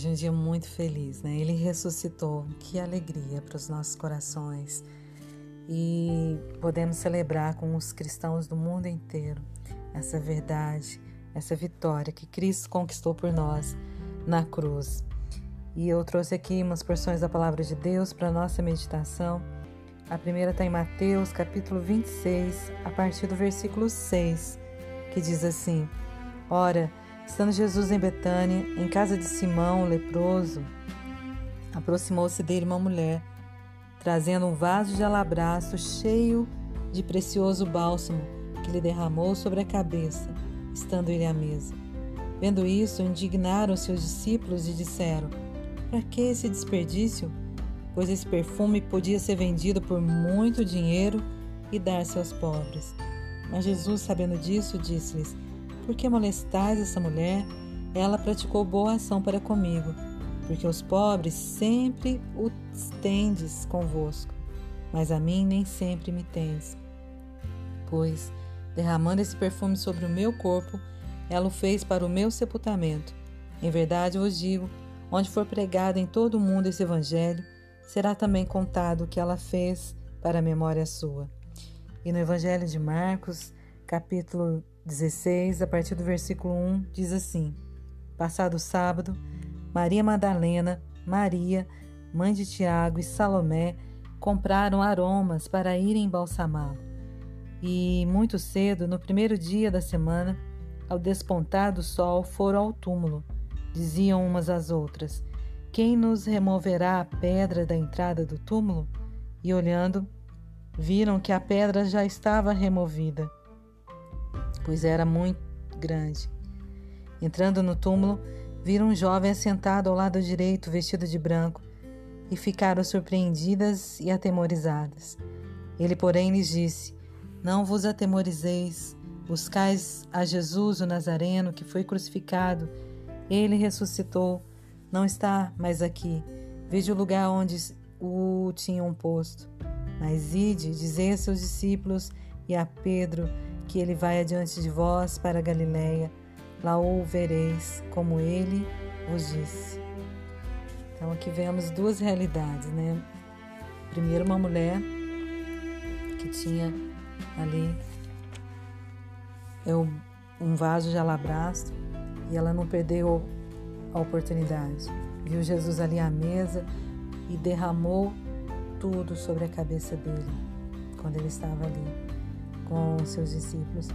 Hoje é um dia muito feliz, né? Ele ressuscitou. Que alegria para os nossos corações. E podemos celebrar com os cristãos do mundo inteiro essa verdade, essa vitória que Cristo conquistou por nós na cruz. E eu trouxe aqui umas porções da palavra de Deus para nossa meditação. A primeira está em Mateus, capítulo 26, a partir do versículo 6, que diz assim: Ora, Estando Jesus em Betânia, em casa de Simão, leproso, aproximou-se dele uma mulher, trazendo um vaso de alabastro cheio de precioso bálsamo que lhe derramou sobre a cabeça, estando ele à mesa. Vendo isso, indignaram-se os discípulos e disseram: Para que esse desperdício? Pois esse perfume podia ser vendido por muito dinheiro e dar-se aos pobres. Mas Jesus, sabendo disso, disse-lhes: por que molestais essa mulher? Ela praticou boa ação para comigo, porque os pobres sempre os tendes convosco, mas a mim nem sempre me tendes. Pois, derramando esse perfume sobre o meu corpo, ela o fez para o meu sepultamento. Em verdade vos digo, onde for pregado em todo o mundo esse evangelho, será também contado o que ela fez para a memória sua. E no Evangelho de Marcos, capítulo 16, a partir do versículo 1, diz assim: Passado sábado, Maria Madalena, Maria, mãe de Tiago e Salomé compraram aromas para irem embalsamá-lo. E muito cedo, no primeiro dia da semana, ao despontar do sol, foram ao túmulo. Diziam umas às outras: Quem nos removerá a pedra da entrada do túmulo? E olhando, viram que a pedra já estava removida pois era muito grande. Entrando no túmulo, viram um jovem assentado ao lado direito, vestido de branco, e ficaram surpreendidas e atemorizadas. Ele, porém, lhes disse: Não vos atemorizeis, buscais a Jesus o Nazareno, que foi crucificado. Ele ressuscitou, não está mais aqui. Veja o lugar onde o tinham posto. Mas ide, dizei a seus discípulos e a Pedro que ele vai adiante de vós para Galiléia, lá o vereis, como ele vos disse. Então aqui vemos duas realidades, né? Primeiro uma mulher que tinha ali é um vaso de alabastro e ela não perdeu a oportunidade. Viu Jesus ali à mesa e derramou tudo sobre a cabeça dele quando ele estava ali com seus discípulos.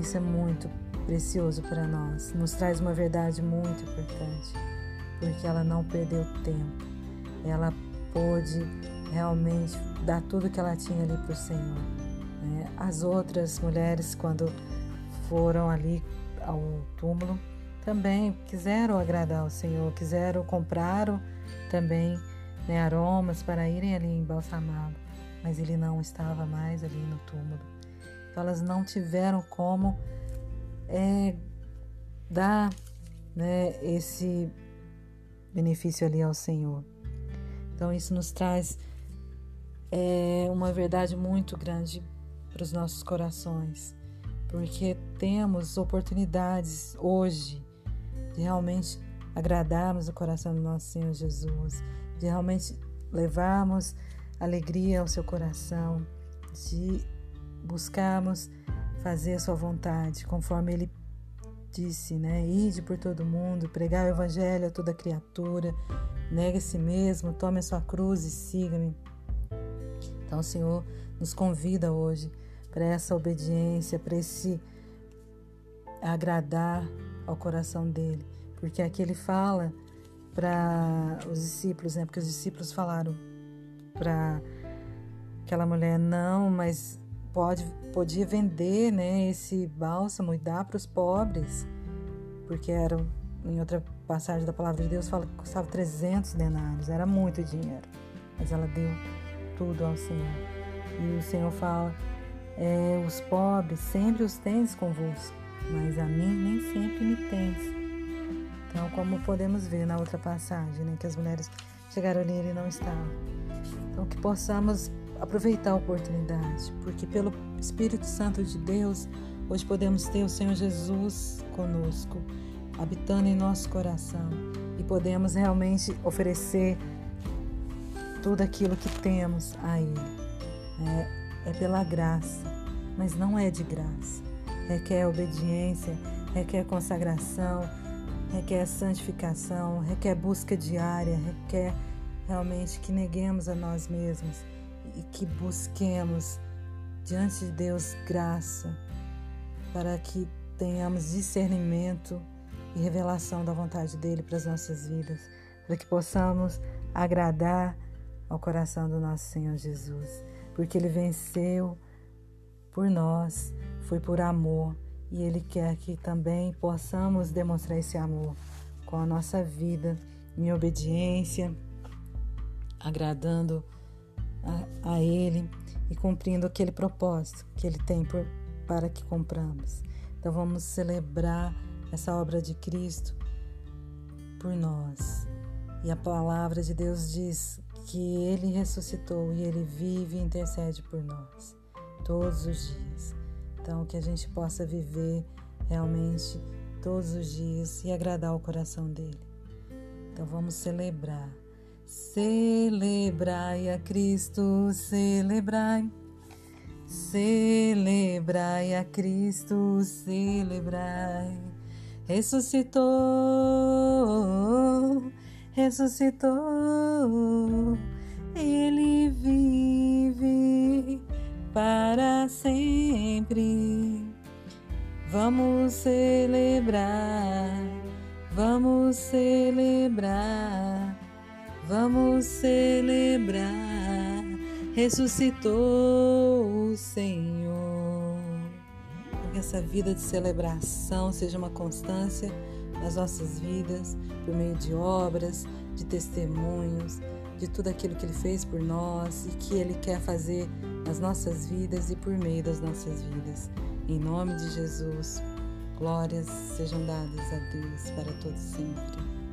Isso é muito precioso para nós. Nos traz uma verdade muito importante, porque ela não perdeu tempo. Ela pôde realmente dar tudo que ela tinha ali para o Senhor. Né? As outras mulheres, quando foram ali ao túmulo, também quiseram agradar ao Senhor, quiseram compraram também né, aromas para irem ali embalsamá-lo, mas ele não estava mais ali no túmulo. Então elas não tiveram como é, dar né, esse benefício ali ao Senhor. Então isso nos traz é, uma verdade muito grande para os nossos corações, porque temos oportunidades hoje de realmente agradarmos o coração do nosso Senhor Jesus, de realmente levarmos alegria ao seu coração, de buscarmos fazer a sua vontade, conforme ele disse, né? Ide por todo mundo, pregar o evangelho a toda criatura, negue a si mesmo, tome a sua cruz e siga-me. Então o Senhor nos convida hoje para essa obediência, para esse agradar ao coração dele, porque aqui ele fala para os discípulos, né? Porque os discípulos falaram para aquela mulher não, mas pode, podia vender né, esse bálsamo e dar para os pobres, porque era, em outra passagem da palavra de Deus, fala que custava 300 denários, era muito dinheiro, mas ela deu tudo ao Senhor. E o Senhor fala: é, os pobres sempre os tens convosco, mas a mim nem sempre me tens. Então, como podemos ver na outra passagem, né, que as mulheres chegaram ali e ele não estava. Então, que possamos aproveitar a oportunidade, porque pelo Espírito Santo de Deus, hoje podemos ter o Senhor Jesus conosco, habitando em nosso coração e podemos realmente oferecer tudo aquilo que temos a Ele. É, é pela graça, mas não é de graça. Requer obediência, requer consagração, requer santificação, requer busca diária, requer realmente que neguemos a nós mesmos e que busquemos diante de Deus graça para que tenhamos discernimento e revelação da vontade dele para as nossas vidas, para que possamos agradar ao coração do nosso Senhor Jesus, porque ele venceu por nós, foi por amor e ele quer que também possamos demonstrar esse amor com a nossa vida em obediência, agradando a, a ele e cumprindo aquele propósito que ele tem por, para que compramos. Então vamos celebrar essa obra de Cristo por nós. E a palavra de Deus diz que ele ressuscitou e ele vive e intercede por nós todos os dias. Então, que a gente possa viver realmente todos os dias e agradar o coração dele. Então, vamos celebrar. Celebrai a Cristo, celebrai. Celebrai a Cristo, celebrai. Ressuscitou ressuscitou, ele vive para sempre. Vamos celebrar, vamos celebrar, vamos celebrar. Ressuscitou o Senhor. Que essa vida de celebração seja uma constância nas nossas vidas, por meio de obras, de testemunhos, de tudo aquilo que Ele fez por nós e que Ele quer fazer nas nossas vidas e por meio das nossas vidas. Em nome de Jesus, glórias sejam dadas a Deus para todos sempre.